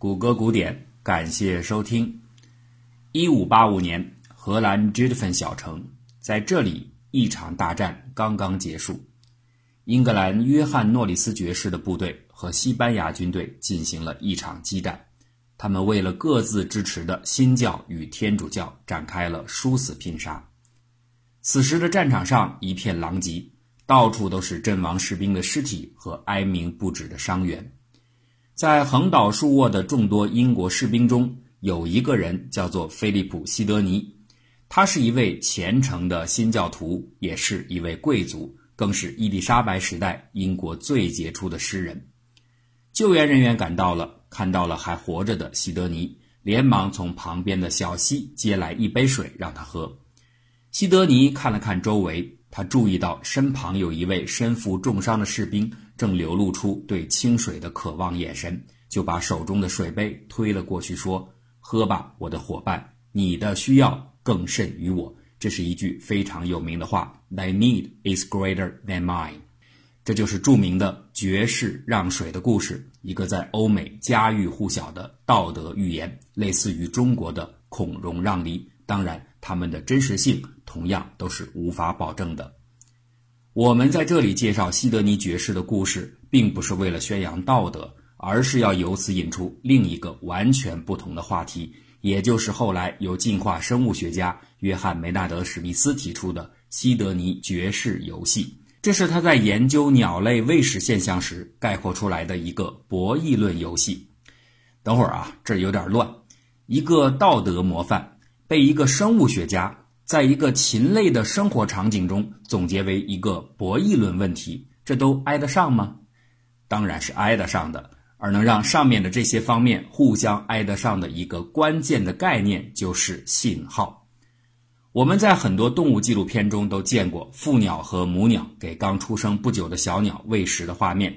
谷歌古典，感谢收听。一五八五年，荷兰 j 德芬小城，在这里一场大战刚刚结束。英格兰约翰诺里斯爵士的部队和西班牙军队进行了一场激战，他们为了各自支持的新教与天主教展开了殊死拼杀。此时的战场上一片狼藉，到处都是阵亡士兵的尸体和哀鸣不止的伤员。在横倒竖卧的众多英国士兵中，有一个人叫做菲利普·西德尼，他是一位虔诚的新教徒，也是一位贵族，更是伊丽莎白时代英国最杰出的诗人。救援人员赶到了，看到了还活着的西德尼，连忙从旁边的小溪接来一杯水让他喝。西德尼看了看周围。他注意到身旁有一位身负重伤的士兵，正流露出对清水的渴望眼神，就把手中的水杯推了过去，说：“喝吧，我的伙伴，你的需要更甚于我。”这是一句非常有名的话：“Thy need is greater than mine。”这就是著名的爵士让水的故事，一个在欧美家喻户晓的道德寓言，类似于中国的孔融让梨。当然，他们的真实性同样都是无法保证的。我们在这里介绍西德尼爵士的故事，并不是为了宣扬道德，而是要由此引出另一个完全不同的话题，也就是后来由进化生物学家约翰·梅纳德·史密斯提出的西德尼爵士游戏。这是他在研究鸟类喂食现象时概括出来的一个博弈论游戏。等会儿啊，这有点乱，一个道德模范。被一个生物学家在一个禽类的生活场景中总结为一个博弈论问题，这都挨得上吗？当然是挨得上的。而能让上面的这些方面互相挨得上的一个关键的概念就是信号。我们在很多动物纪录片中都见过父鸟和母鸟给刚出生不久的小鸟喂食的画面，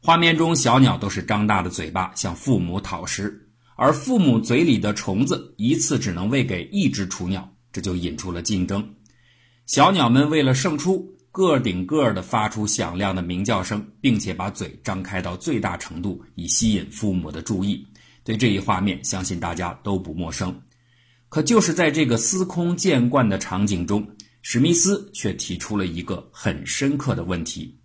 画面中小鸟都是张大的嘴巴向父母讨食。而父母嘴里的虫子一次只能喂给一只雏鸟，这就引出了竞争。小鸟们为了胜出，个顶个的发出响亮的鸣叫声，并且把嘴张开到最大程度，以吸引父母的注意。对这一画面，相信大家都不陌生。可就是在这个司空见惯的场景中，史密斯却提出了一个很深刻的问题。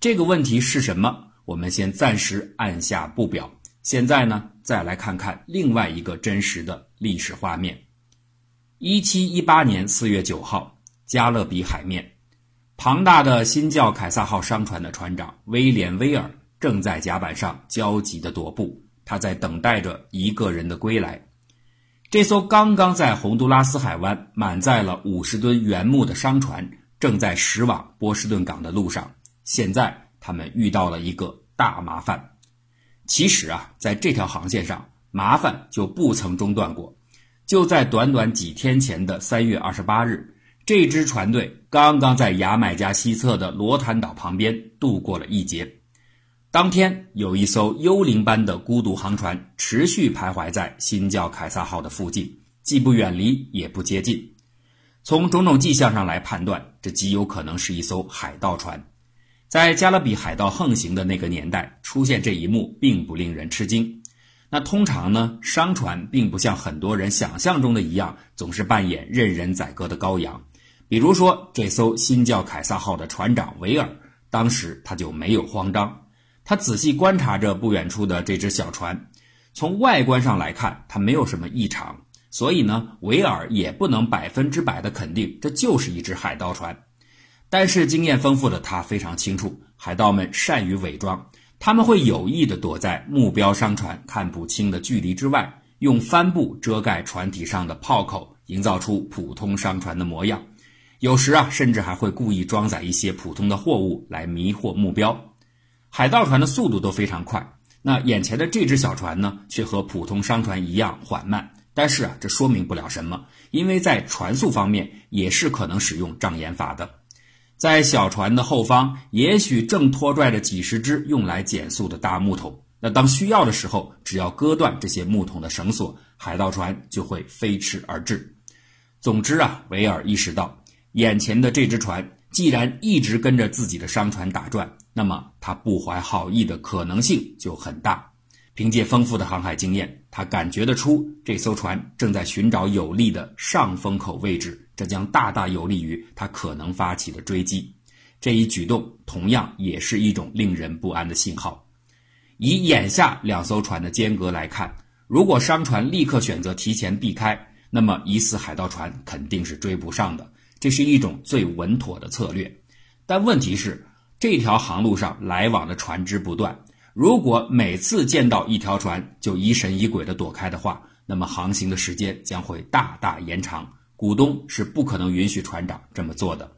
这个问题是什么？我们先暂时按下不表。现在呢，再来看看另外一个真实的历史画面。一七一八年四月九号，加勒比海面，庞大的新教凯撒号商船的船长威廉·威尔正在甲板上焦急地踱步，他在等待着一个人的归来。这艘刚刚在洪都拉斯海湾满载了五十吨原木的商船，正在驶往波士顿港的路上。现在，他们遇到了一个大麻烦。其实啊，在这条航线上，麻烦就不曾中断过。就在短短几天前的三月二十八日，这支船队刚刚在牙买加西侧的罗坦岛旁边度过了一劫。当天，有一艘幽灵般的孤独航船持续徘徊在新教凯撒号的附近，既不远离，也不接近。从种种迹象上来判断，这极有可能是一艘海盗船。在加勒比海盗横行的那个年代，出现这一幕并不令人吃惊。那通常呢，商船并不像很多人想象中的一样，总是扮演任人宰割的羔羊。比如说，这艘新教凯撒号的船长维尔，当时他就没有慌张。他仔细观察着不远处的这只小船，从外观上来看，它没有什么异常，所以呢，维尔也不能百分之百的肯定这就是一只海盗船。但是经验丰富的他非常清楚，海盗们善于伪装，他们会有意的躲在目标商船看不清的距离之外，用帆布遮盖船体上的炮口，营造出普通商船的模样。有时啊，甚至还会故意装载一些普通的货物来迷惑目标。海盗船的速度都非常快，那眼前的这只小船呢，却和普通商船一样缓慢。但是啊，这说明不了什么，因为在船速方面也是可能使用障眼法的。在小船的后方，也许正拖拽着几十只用来减速的大木桶。那当需要的时候，只要割断这些木桶的绳索，海盗船就会飞驰而至。总之啊，维尔意识到，眼前的这只船既然一直跟着自己的商船打转，那么他不怀好意的可能性就很大。凭借丰富的航海经验，他感觉得出这艘船正在寻找有利的上风口位置，这将大大有利于他可能发起的追击。这一举动同样也是一种令人不安的信号。以眼下两艘船的间隔来看，如果商船立刻选择提前避开，那么疑似海盗船肯定是追不上的。这是一种最稳妥的策略。但问题是，这条航路上来往的船只不断。如果每次见到一条船就疑神疑鬼地躲开的话，那么航行的时间将会大大延长。股东是不可能允许船长这么做的。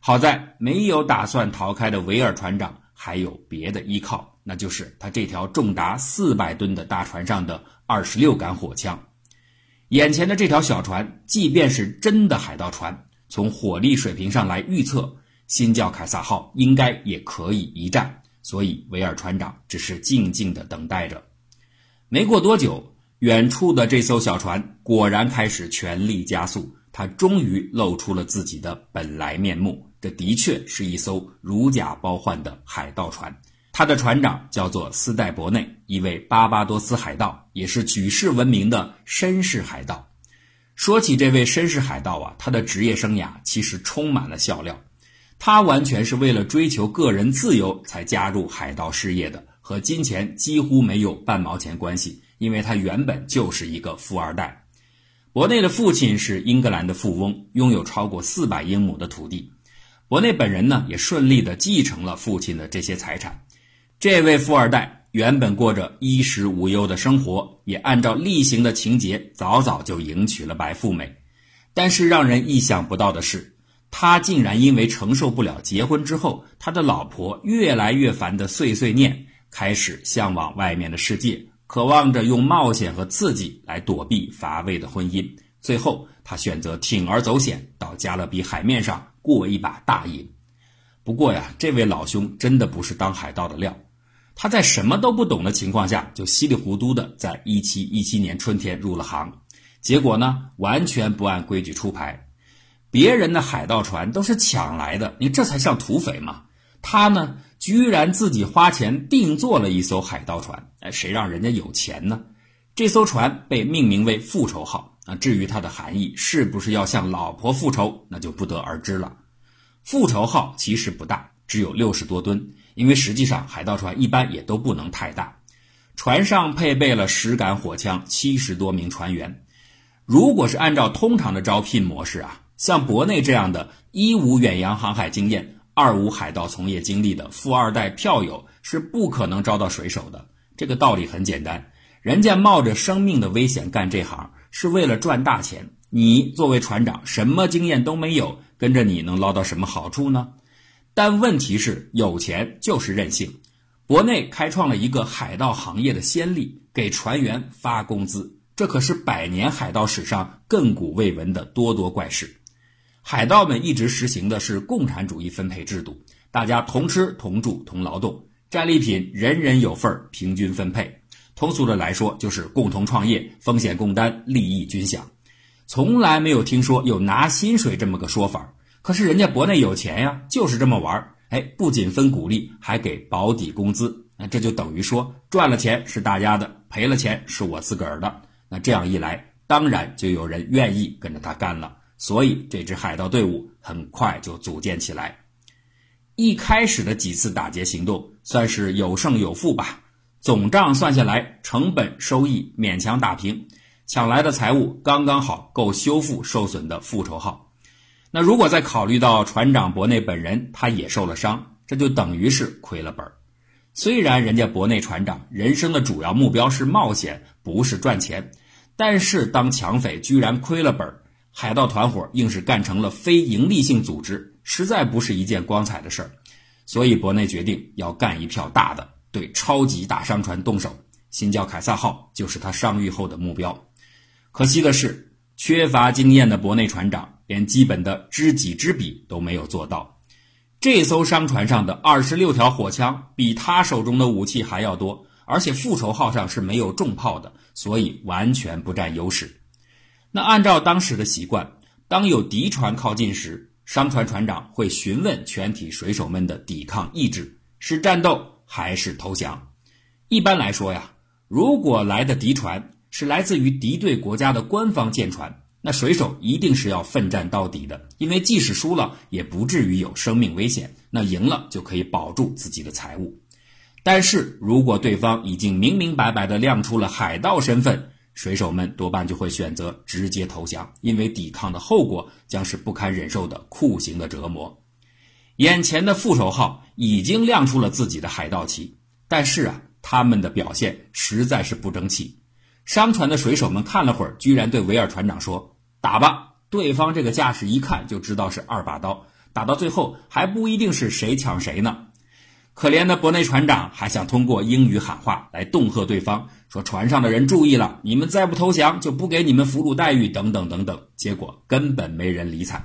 好在没有打算逃开的维尔船长还有别的依靠，那就是他这条重达四百吨的大船上的二十六杆火枪。眼前的这条小船，即便是真的海盗船，从火力水平上来预测，新教凯撒号应该也可以一战。所以，维尔船长只是静静地等待着。没过多久，远处的这艘小船果然开始全力加速。它终于露出了自己的本来面目。这的确是一艘如假包换的海盗船。它的船长叫做斯戴伯内，一位巴巴多斯海盗，也是举世闻名的绅士海盗。说起这位绅士海盗啊，他的职业生涯其实充满了笑料。他完全是为了追求个人自由才加入海盗事业的，和金钱几乎没有半毛钱关系，因为他原本就是一个富二代。伯内的父亲是英格兰的富翁，拥有超过四百英亩的土地。伯内本人呢，也顺利地继承了父亲的这些财产。这位富二代原本过着衣食无忧的生活，也按照例行的情节，早早就迎娶了白富美。但是让人意想不到的是。他竟然因为承受不了结婚之后他的老婆越来越烦的碎碎念，开始向往外面的世界，渴望着用冒险和刺激来躲避乏味的婚姻。最后，他选择铤而走险，到加勒比海面上过一把大瘾。不过呀，这位老兄真的不是当海盗的料。他在什么都不懂的情况下，就稀里糊涂的在一七一七年春天入了行，结果呢，完全不按规矩出牌。别人的海盗船都是抢来的，你这才像土匪嘛！他呢，居然自己花钱定做了一艘海盗船，哎，谁让人家有钱呢？这艘船被命名为“复仇号”啊，至于它的含义是不是要向老婆复仇，那就不得而知了。复仇号其实不大，只有六十多吨，因为实际上海盗船一般也都不能太大。船上配备了十杆火枪，七十多名船员。如果是按照通常的招聘模式啊。像国内这样的一无远洋航海经验，二无海盗从业经历的富二代票友是不可能招到水手的。这个道理很简单，人家冒着生命的危险干这行是为了赚大钱。你作为船长，什么经验都没有，跟着你能捞到什么好处呢？但问题是，有钱就是任性。国内开创了一个海盗行业的先例，给船员发工资，这可是百年海盗史上亘古未闻的多多怪事。海盗们一直实行的是共产主义分配制度，大家同吃同住同劳动，战利品人人有份儿，平均分配。通俗的来说，就是共同创业，风险共担，利益均享。从来没有听说有拿薪水这么个说法。可是人家国内有钱呀，就是这么玩儿。哎，不仅分股利，还给保底工资。那这就等于说，赚了钱是大家的，赔了钱是我自个儿的。那这样一来，当然就有人愿意跟着他干了。所以，这支海盗队伍很快就组建起来。一开始的几次打劫行动算是有胜有负吧，总账算下来，成本收益勉强打平，抢来的财物刚刚好够修复受损的复仇号。那如果再考虑到船长博内本人，他也受了伤，这就等于是亏了本儿。虽然人家博内船长人生的主要目标是冒险，不是赚钱，但是当抢匪居然亏了本儿。海盗团伙硬是干成了非营利性组织，实在不是一件光彩的事儿，所以伯内决定要干一票大的，对超级大商船动手。新教凯撒号就是他伤愈后的目标。可惜的是，缺乏经验的伯内船长连基本的知己知彼都没有做到。这艘商船上的二十六条火枪比他手中的武器还要多，而且复仇号上是没有重炮的，所以完全不占优势。那按照当时的习惯，当有敌船靠近时，商船船长会询问全体水手们的抵抗意志：是战斗还是投降？一般来说呀，如果来的敌船是来自于敌对国家的官方舰船，那水手一定是要奋战到底的，因为即使输了，也不至于有生命危险；那赢了就可以保住自己的财物。但是如果对方已经明明白白地亮出了海盗身份，水手们多半就会选择直接投降，因为抵抗的后果将是不堪忍受的酷刑的折磨。眼前的副手号已经亮出了自己的海盗旗，但是啊，他们的表现实在是不争气。商船的水手们看了会儿，居然对维尔船长说：“打吧！”对方这个架势一看就知道是二把刀，打到最后还不一定是谁抢谁呢。可怜的伯内船长还想通过英语喊话来恫吓对方，说船上的人注意了，你们再不投降就不给你们俘虏待遇，等等等等。结果根本没人理睬，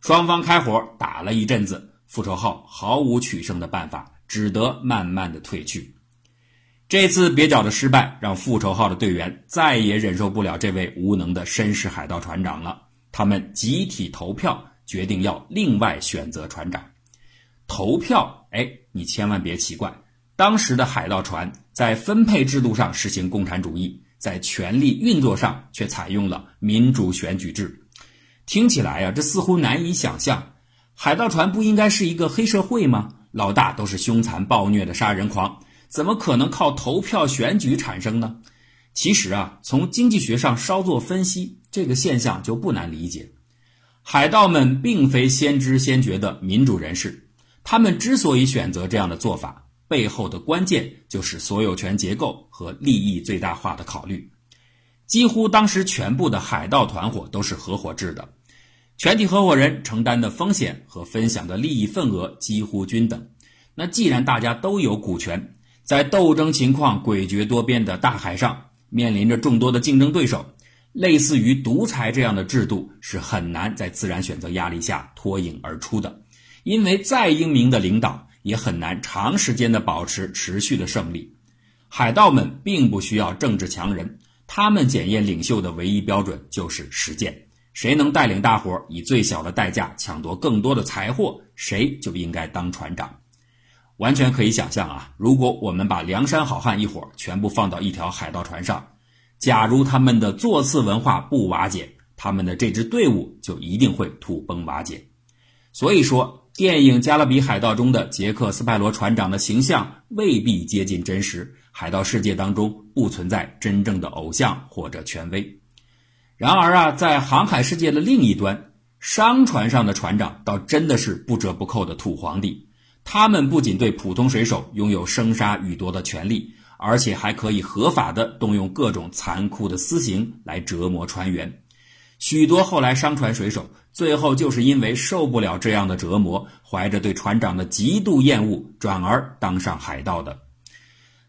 双方开火打了一阵子，复仇号毫无取胜的办法，只得慢慢的退去。这次蹩脚的失败让复仇号的队员再也忍受不了这位无能的绅士海盗船长了，他们集体投票决定要另外选择船长。投票，哎，你千万别奇怪，当时的海盗船在分配制度上实行共产主义，在权力运作上却采用了民主选举制。听起来呀，这似乎难以想象。海盗船不应该是一个黑社会吗？老大都是凶残暴虐的杀人狂，怎么可能靠投票选举产生呢？其实啊，从经济学上稍作分析，这个现象就不难理解。海盗们并非先知先觉的民主人士。他们之所以选择这样的做法，背后的关键就是所有权结构和利益最大化的考虑。几乎当时全部的海盗团伙都是合伙制的，全体合伙人承担的风险和分享的利益份额几乎均等。那既然大家都有股权，在斗争情况诡谲多变的大海上，面临着众多的竞争对手，类似于独裁这样的制度是很难在自然选择压力下脱颖而出的。因为再英明的领导也很难长时间的保持持续的胜利。海盗们并不需要政治强人，他们检验领袖的唯一标准就是实践。谁能带领大伙儿以最小的代价抢夺更多的财货，谁就应该当船长。完全可以想象啊，如果我们把梁山好汉一伙全部放到一条海盗船上，假如他们的座次文化不瓦解，他们的这支队伍就一定会土崩瓦解。所以说。电影《加勒比海盗》中的杰克·斯派罗船长的形象未必接近真实。海盗世界当中不存在真正的偶像或者权威。然而啊，在航海世界的另一端，商船上的船长倒真的是不折不扣的土皇帝。他们不仅对普通水手拥有生杀予夺的权利，而且还可以合法的动用各种残酷的私刑来折磨船员。许多后来商船水手。最后就是因为受不了这样的折磨，怀着对船长的极度厌恶，转而当上海盗的。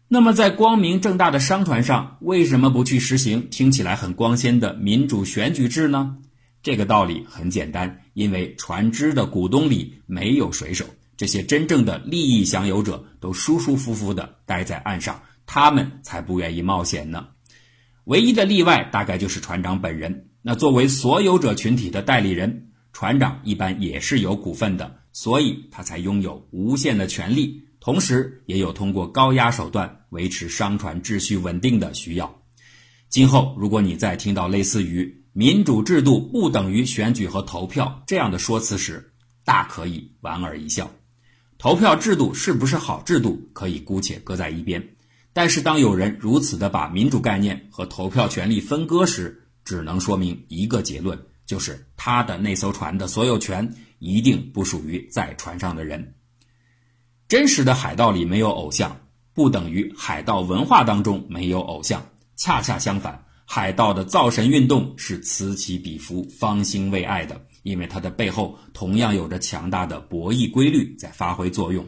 那么，在光明正大的商船上，为什么不去实行听起来很光鲜的民主选举制呢？这个道理很简单，因为船只的股东里没有水手，这些真正的利益享有者都舒舒服服地待在岸上，他们才不愿意冒险呢。唯一的例外大概就是船长本人。那作为所有者群体的代理人，船长一般也是有股份的，所以他才拥有无限的权利，同时也有通过高压手段维持商船秩序稳定的需要。今后如果你再听到类似于“民主制度不等于选举和投票”这样的说辞时，大可以莞尔一笑。投票制度是不是好制度，可以姑且搁在一边。但是当有人如此的把民主概念和投票权利分割时，只能说明一个结论，就是他的那艘船的所有权一定不属于在船上的人。真实的海盗里没有偶像，不等于海盗文化当中没有偶像。恰恰相反，海盗的造神运动是此起彼伏、方兴未艾的，因为它的背后同样有着强大的博弈规律在发挥作用。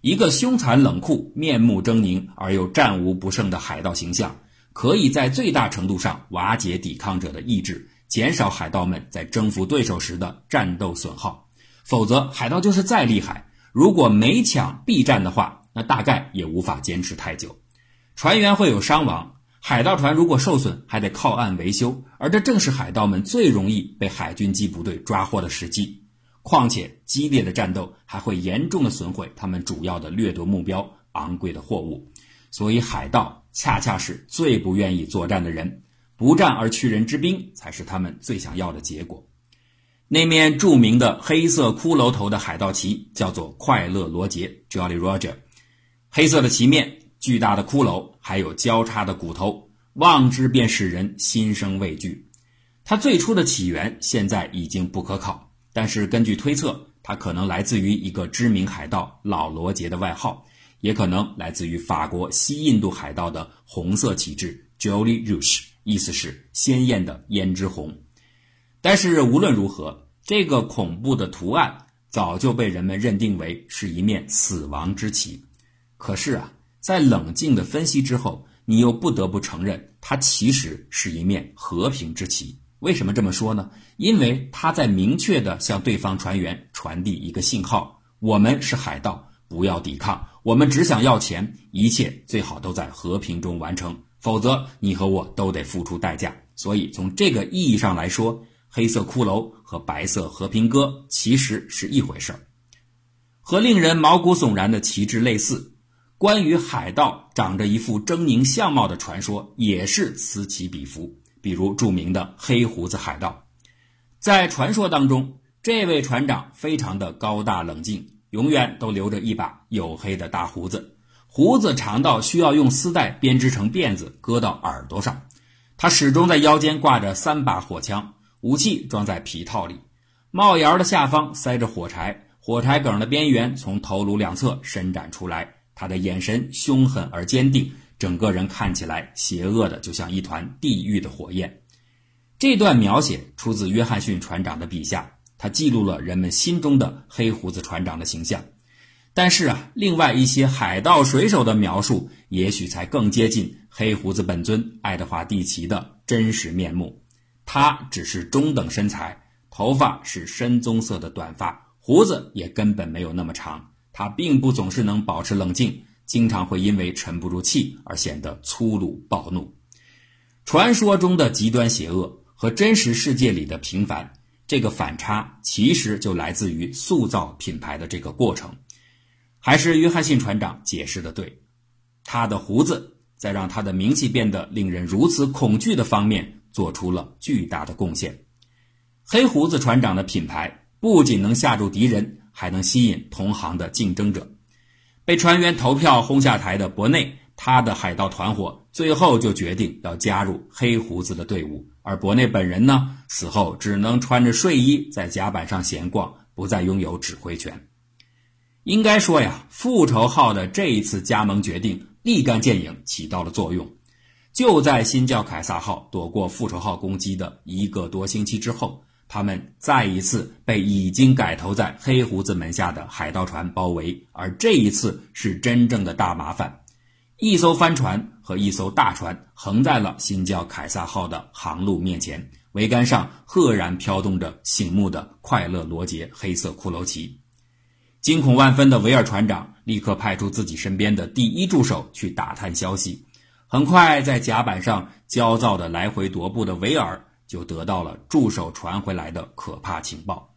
一个凶残冷酷、面目狰狞而又战无不胜的海盗形象。可以在最大程度上瓦解抵抗者的意志，减少海盗们在征服对手时的战斗损耗。否则，海盗就是再厉害，如果没抢必战的话，那大概也无法坚持太久。船员会有伤亡，海盗船如果受损，还得靠岸维修，而这正是海盗们最容易被海军机部队抓获的时机。况且，激烈的战斗还会严重的损毁他们主要的掠夺目标——昂贵的货物。所以，海盗。恰恰是最不愿意作战的人，不战而屈人之兵才是他们最想要的结果。那面著名的黑色骷髅头的海盗旗叫做快乐罗杰 （Jolly Roger），黑色的旗面、巨大的骷髅，还有交叉的骨头，望之便使人心生畏惧。它最初的起源现在已经不可考，但是根据推测，它可能来自于一个知名海盗老罗杰的外号，也可能来自于法国西印度海盗的红色旗帜 Jolly Rouge，意思是鲜艳的胭脂红。但是无论如何，这个恐怖的图案早就被人们认定为是一面死亡之旗。可是啊，在冷静的分析之后，你又不得不承认，它其实是一面和平之旗。为什么这么说呢？因为它在明确地向对方船员传递一个信号：我们是海盗，不要抵抗，我们只想要钱，一切最好都在和平中完成，否则你和我都得付出代价。所以从这个意义上来说，黑色骷髅和白色和平鸽其实是一回事儿。和令人毛骨悚然的旗帜类似，关于海盗长着一副狰狞相貌的传说也是此起彼伏。比如著名的黑胡子海盗，在传说当中，这位船长非常的高大冷静，永远都留着一把黝黑的大胡子，胡子长到需要用丝带编织成辫子搁到耳朵上。他始终在腰间挂着三把火枪，武器装在皮套里，帽檐的下方塞着火柴，火柴梗的边缘从头颅两侧伸展出来。他的眼神凶狠而坚定。整个人看起来邪恶的，就像一团地狱的火焰。这段描写出自约翰逊船长的笔下，他记录了人们心中的黑胡子船长的形象。但是啊，另外一些海盗水手的描述，也许才更接近黑胡子本尊爱德华蒂奇的真实面目。他只是中等身材，头发是深棕色的短发，胡子也根本没有那么长。他并不总是能保持冷静。经常会因为沉不住气而显得粗鲁暴怒。传说中的极端邪恶和真实世界里的平凡，这个反差其实就来自于塑造品牌的这个过程。还是约翰逊船长解释的对，他的胡子在让他的名气变得令人如此恐惧的方面做出了巨大的贡献。黑胡子船长的品牌不仅能吓住敌人，还能吸引同行的竞争者。被船员投票轰下台的博内，他的海盗团伙最后就决定要加入黑胡子的队伍，而伯内本人呢，死后只能穿着睡衣在甲板上闲逛，不再拥有指挥权。应该说呀，复仇号的这一次加盟决定立竿见影，起到了作用。就在新教凯撒号躲过复仇号攻击的一个多星期之后。他们再一次被已经改投在黑胡子门下的海盗船包围，而这一次是真正的大麻烦。一艘帆船和一艘大船横在了新教凯撒号的航路面前，桅杆上赫然飘动着醒目的快乐罗杰黑色骷髅旗。惊恐万分的维尔船长立刻派出自己身边的第一助手去打探消息。很快，在甲板上焦躁地来回踱步的维尔。就得到了助手传回来的可怕情报：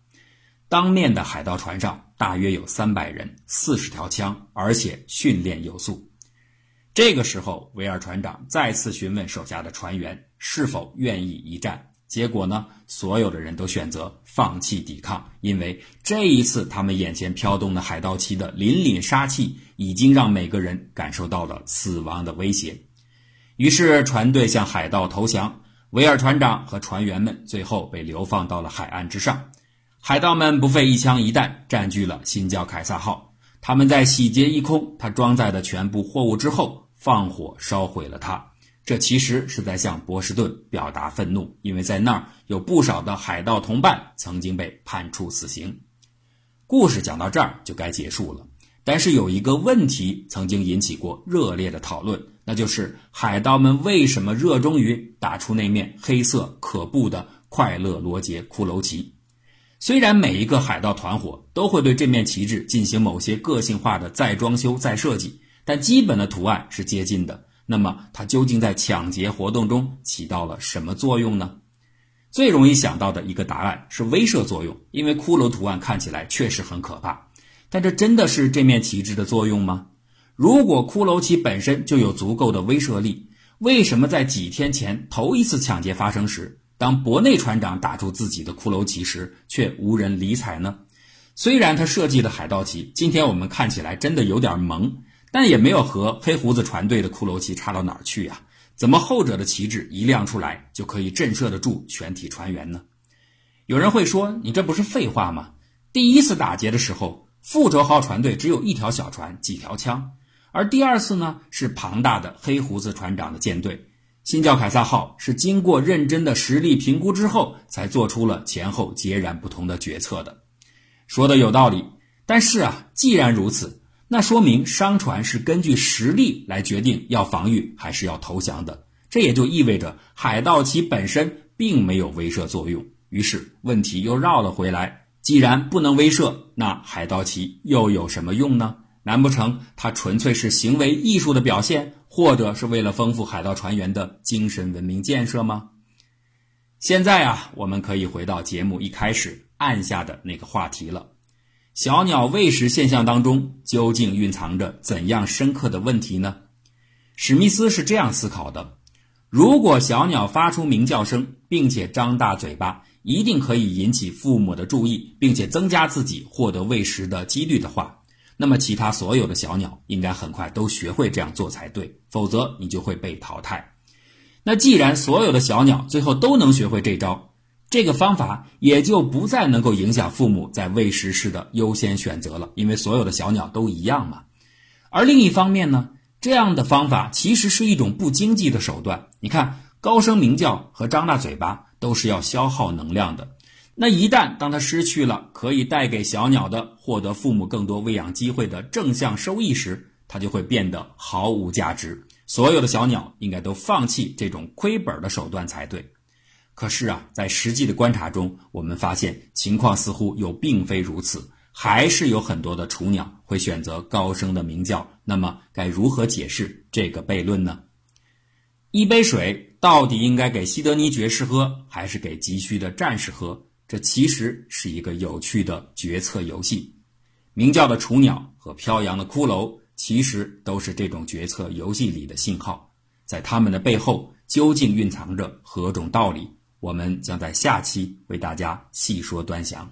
当面的海盗船上大约有三百人，四十条枪，而且训练有素。这个时候，维尔船长再次询问手下的船员是否愿意一战。结果呢，所有的人都选择放弃抵抗，因为这一次他们眼前飘动的海盗旗的凛凛杀气，已经让每个人感受到了死亡的威胁。于是，船队向海盗投降。维尔船长和船员们最后被流放到了海岸之上，海盗们不费一枪一弹占据了新教凯撒号。他们在洗劫一空他装载的全部货物之后，放火烧毁了它。这其实是在向波士顿表达愤怒，因为在那儿有不少的海盗同伴曾经被判处死刑。故事讲到这儿就该结束了，但是有一个问题曾经引起过热烈的讨论。那就是海盗们为什么热衷于打出那面黑色可怖的快乐罗杰骷髅旗？虽然每一个海盗团伙都会对这面旗帜进行某些个性化的再装修、再设计，但基本的图案是接近的。那么，它究竟在抢劫活动中起到了什么作用呢？最容易想到的一个答案是威慑作用，因为骷髅图案看起来确实很可怕。但这真的是这面旗帜的作用吗？如果骷髅旗本身就有足够的威慑力，为什么在几天前头一次抢劫发生时，当伯内船长打出自己的骷髅旗时，却无人理睬呢？虽然他设计的海盗旗今天我们看起来真的有点萌，但也没有和黑胡子船队的骷髅旗差到哪儿去呀？怎么后者的旗帜一亮出来就可以震慑得住全体船员呢？有人会说，你这不是废话吗？第一次打劫的时候，复仇号船队只有一条小船、几条枪，而第二次呢，是庞大的黑胡子船长的舰队。新教凯撒号是经过认真的实力评估之后，才做出了前后截然不同的决策的。说的有道理，但是啊，既然如此，那说明商船是根据实力来决定要防御还是要投降的。这也就意味着海盗旗本身并没有威慑作用。于是问题又绕了回来：既然不能威慑，那海盗旗又有什么用呢？难不成它纯粹是行为艺术的表现，或者是为了丰富海盗船员的精神文明建设吗？现在啊，我们可以回到节目一开始。按下的那个话题了，小鸟喂食现象当中究竟蕴藏着怎样深刻的问题呢？史密斯是这样思考的：如果小鸟发出鸣叫声，并且张大嘴巴，一定可以引起父母的注意，并且增加自己获得喂食的几率的话，那么其他所有的小鸟应该很快都学会这样做才对，否则你就会被淘汰。那既然所有的小鸟最后都能学会这招，这个方法也就不再能够影响父母在喂食时的优先选择了，因为所有的小鸟都一样嘛。而另一方面呢，这样的方法其实是一种不经济的手段。你看，高声鸣叫和张大嘴巴都是要消耗能量的。那一旦当它失去了可以带给小鸟的获得父母更多喂养机会的正向收益时，它就会变得毫无价值。所有的小鸟应该都放弃这种亏本的手段才对。可是啊，在实际的观察中，我们发现情况似乎又并非如此，还是有很多的雏鸟会选择高声的鸣叫。那么，该如何解释这个悖论呢？一杯水到底应该给西德尼爵士喝，还是给急需的战士喝？这其实是一个有趣的决策游戏。鸣叫的雏鸟和飘扬的骷髅，其实都是这种决策游戏里的信号。在他们的背后，究竟蕴藏着何种道理？我们将在下期为大家细说端详。